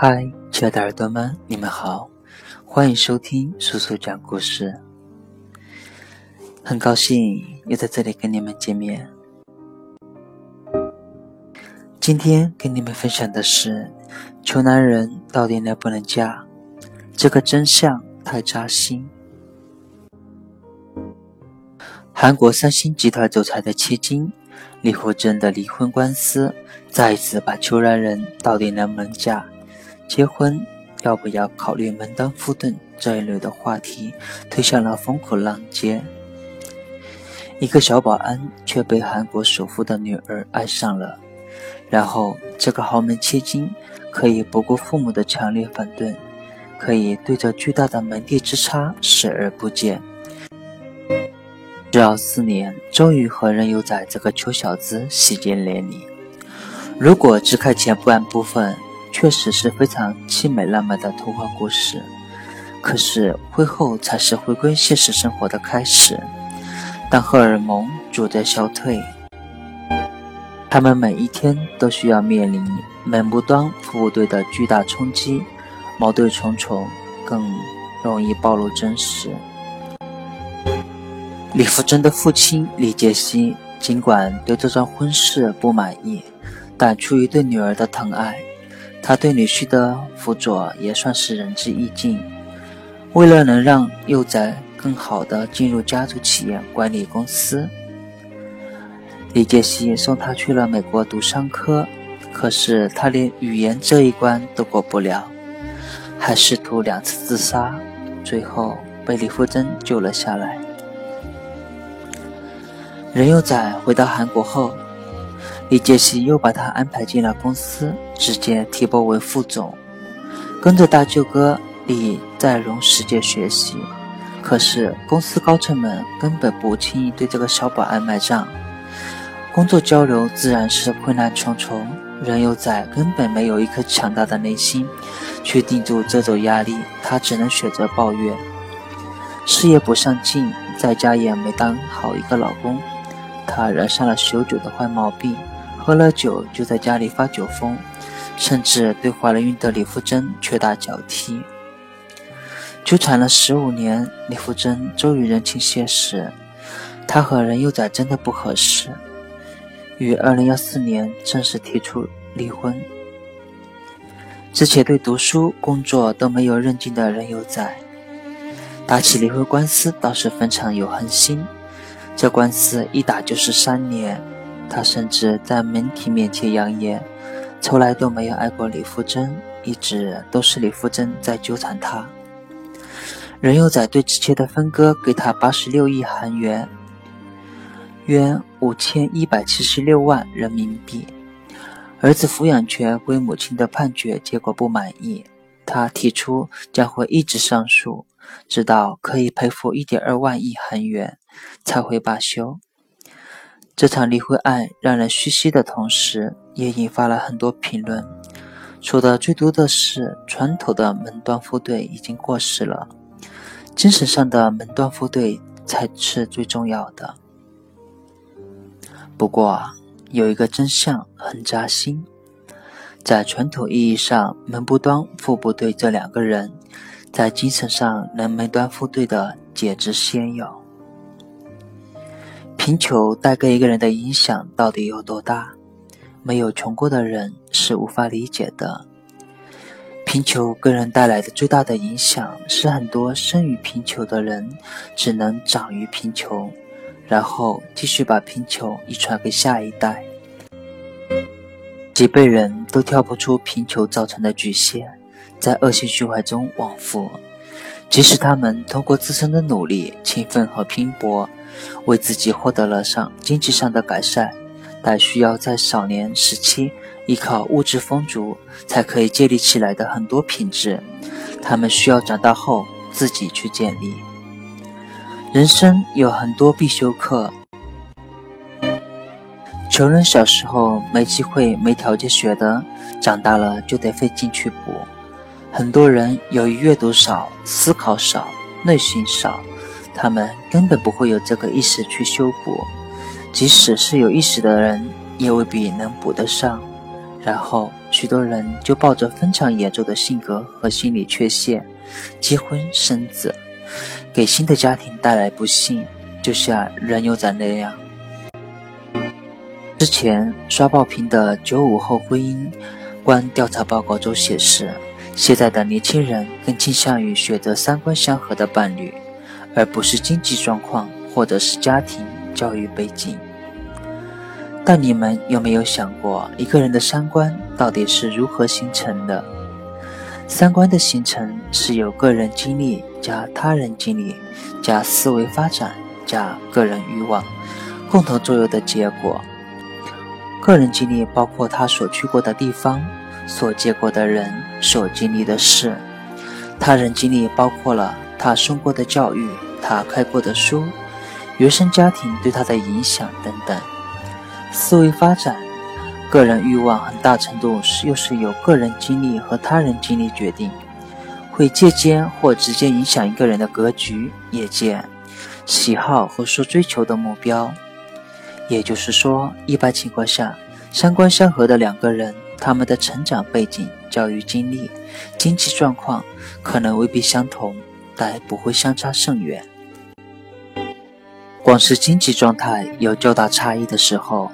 嗨，亲爱的耳朵们，你们好，欢迎收听叔叔讲故事。很高兴又在这里跟你们见面。今天跟你们分享的是：穷男人到底能不能嫁？这个真相太扎心。韩国三星集团总裁的妻金李富珍的离婚官司，再一次把穷男人到底能不能嫁？结婚要不要考虑门当户对这一类的话题推向了风口浪尖。一个小保安却被韩国首富的女儿爱上了，然后这个豪门千金可以不顾父母的强烈反对，可以对着巨大的门第之差视而不见。直到四年，终于和任佑宰这个穷小子喜结连理。如果只看前半部分。确实是非常凄美浪漫的童话故事，可是婚后才是回归现实生活的开始。当荷尔蒙逐渐消退，他们每一天都需要面临门不端户不对的巨大冲击，矛盾重重，更容易暴露真实。李福珍的父亲李杰西尽管对这桩婚事不满意，但出于对女儿的疼爱。他对女婿的辅佐也算是仁至义尽。为了能让幼崽更好的进入家族企业管理公司，李杰熙送他去了美国读商科。可是他连语言这一关都过不了，还试图两次自杀，最后被李富珍救了下来。任幼崽回到韩国后。李杰熙又把他安排进了公司，直接提拨为副总，跟着大舅哥李在荣世界学习。可是公司高层们根本不轻易对这个小保安买账，工作交流自然是困难重重。任佑在根本没有一颗强大的内心去顶住这种压力，他只能选择抱怨，事业不上进，在家也没当好一个老公。他染上了酗酒的坏毛病。喝了酒就在家里发酒疯，甚至对怀了孕的李富珍拳打脚踢。纠缠了十五年，李富珍终于认清现实，他和任佑宰真的不合适，于二零幺四年正式提出离婚。之前对读书、工作都没有认真的任佑宰，打起离婚官司倒是非常有恒心，这官司一打就是三年。他甚至在媒体面前扬言，从来都没有爱过李富珍，一直都是李富珍在纠缠他。任佑宰对之前的分割给他八十六亿韩元，约五千一百七十六万人民币。儿子抚养权归母亲的判决结果不满意，他提出将会一直上诉，直到可以赔付一点二万亿韩元才会罢休。这场离婚案让人唏嘘的同时，也引发了很多评论，说的最多的是传统的门当户对已经过时了，精神上的门当户对才是最重要的。不过，有一个真相很扎心，在传统意义上门不当户不对这两个人，在精神上能门当户对的简直鲜有。贫穷带给一个人的影响到底有多大？没有穷过的人是无法理解的。贫穷给人带来的最大的影响是，很多生于贫穷的人只能长于贫穷，然后继续把贫穷遗传给下一代。几辈人都跳不出贫穷造成的局限，在恶性循环中往复。即使他们通过自身的努力、勤奋和拼搏。为自己获得了上经济上的改善，但需要在少年时期依靠物质丰足才可以建立起来的很多品质，他们需要长大后自己去建立。人生有很多必修课，穷人小时候没机会、没条件学的，长大了就得费劲去补。很多人由于阅读少、思考少、内心少。他们根本不会有这个意识去修补，即使是有意识的人，也未必能补得上。然后许多人就抱着非常严重的性格和心理缺陷，结婚生子，给新的家庭带来不幸，就像人牛仔那样。之前刷爆屏的九五后婚姻观调查报告中显示，现在的年轻人更倾向于选择三观相合的伴侣，而不是经济状况或者是家庭教育背景。但你们有没有想过，一个人的三观到底是如何形成的？三观的形成是由个人经历加他人经历加思维发展加个人欲望共同作用的结果。个人经历包括他所去过的地方、所见过的人、所经历的事；他人经历包括了他受过的教育、他看过的书、原生家庭对他的影响等等。思维发展，个人欲望很大程度是又是由个人经历和他人经历决定，会间接或直接影响一个人的格局、眼界、喜好和所追求的目标。也就是说，一般情况下，三观相合的两个人，他们的成长背景、教育经历、经济状况可能未必相同，但不会相差甚远。光是经济状态有较大差异的时候，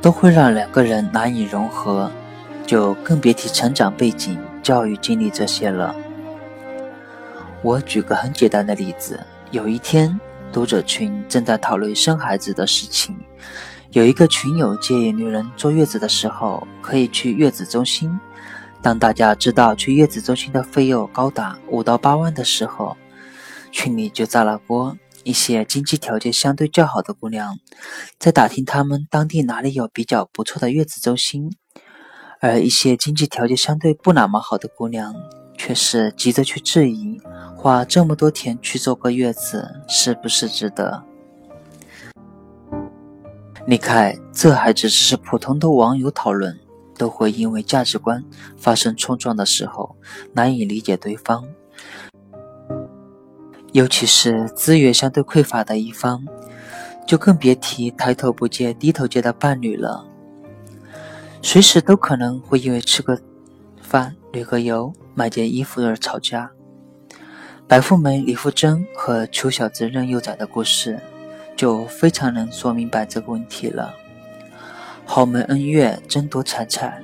都会让两个人难以融合，就更别提成长背景、教育经历这些了。我举个很简单的例子：有一天，读者群正在讨论生孩子的事情，有一个群友建议女人坐月子的时候可以去月子中心。当大家知道去月子中心的费用高达五到八万的时候，群里就炸了锅。一些经济条件相对较好的姑娘，在打听他们当地哪里有比较不错的月子中心，而一些经济条件相对不那么好的姑娘，却是急着去质疑，花这么多钱去坐个月子是不是值得？你看，这还只是普通的网友讨论，都会因为价值观发生冲撞的时候，难以理解对方。尤其是资源相对匮乏的一方，就更别提抬头不见低头见的伴侣了。随时都可能会因为吃个饭、旅个游、买件衣服而吵架。白富美李富真和穷小子任幼崽的故事，就非常能说明白这个问题了。豪门恩怨争夺财产，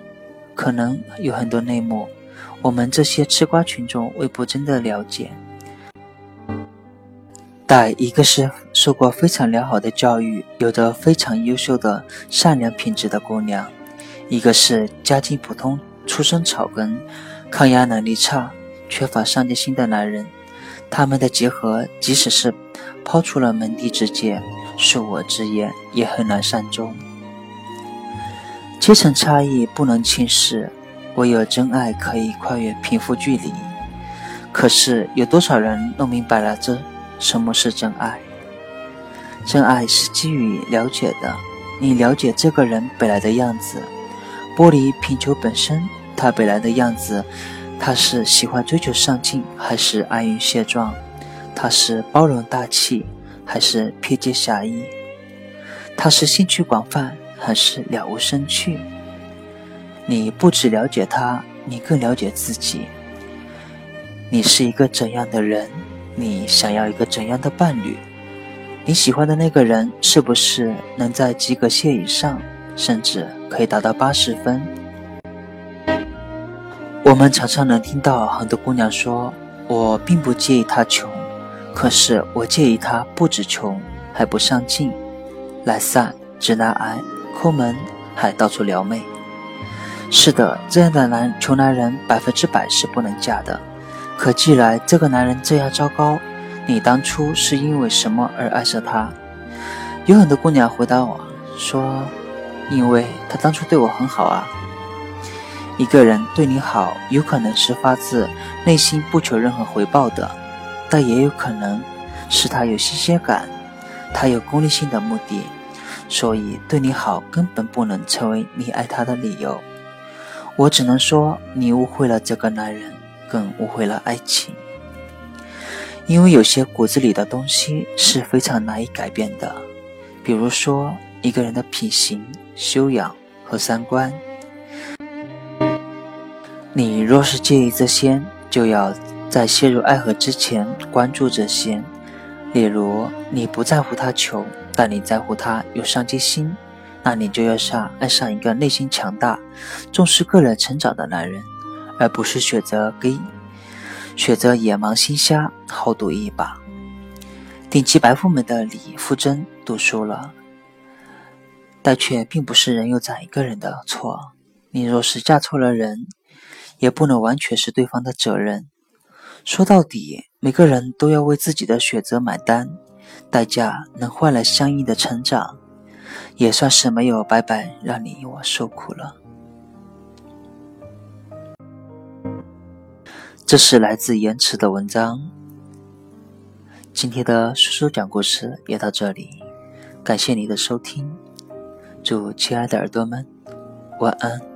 可能有很多内幕，我们这些吃瓜群众未必真的了解。但一个是受过非常良好的教育，有着非常优秀的善良品质的姑娘，一个是家境普通、出身草根、抗压能力差、缺乏上进心的男人，他们的结合，即使是抛出了门第之见、恕我直言，也很难善终。阶层差异不能轻视，唯有真爱可以跨越贫富距离。可是有多少人弄明白了这？什么是真爱？真爱是基于了解的。你了解这个人本来的样子，剥离贫穷本身，他本来的样子，他是喜欢追求上进，还是安于现状？他是包容大气，还是偏见狭义？他是兴趣广泛，还是了无生趣？你不只了解他，你更了解自己。你是一个怎样的人？你想要一个怎样的伴侣？你喜欢的那个人是不是能在及格线以上，甚至可以达到八十分？我们常常能听到很多姑娘说：“我并不介意他穷，可是我介意他不止穷，还不上进，懒散、直男癌、抠门，还到处撩妹。”是的，这样的男穷男人百分之百是不能嫁的。可既然这个男人这样糟糕，你当初是因为什么而爱上他？有很多姑娘回答我说：“因为他当初对我很好啊。”一个人对你好，有可能是发自内心不求任何回报的，但也有可能是他有新鲜感，他有功利性的目的，所以对你好根本不能成为你爱他的理由。我只能说，你误会了这个男人。更误会了爱情，因为有些骨子里的东西是非常难以改变的，比如说一个人的品行、修养和三观。你若是介意这些，就要在陷入爱河之前关注这些。例如，你不在乎他穷，但你在乎他有上进心，那你就要上爱上一个内心强大、重视个人成长的男人，而不是选择给选择野蛮心瞎、豪赌一把。顶级白富美的李富真赌输了，但却并不是人有长一个人的错。你若是嫁错了人，也不能完全是对方的责任。说到底，每个人都要为自己的选择买单，代价能换来相应的成长，也算是没有白白让你我受苦了。这是来自延迟的文章。今天的叔叔讲故事也到这里，感谢你的收听，祝亲爱的耳朵们晚安。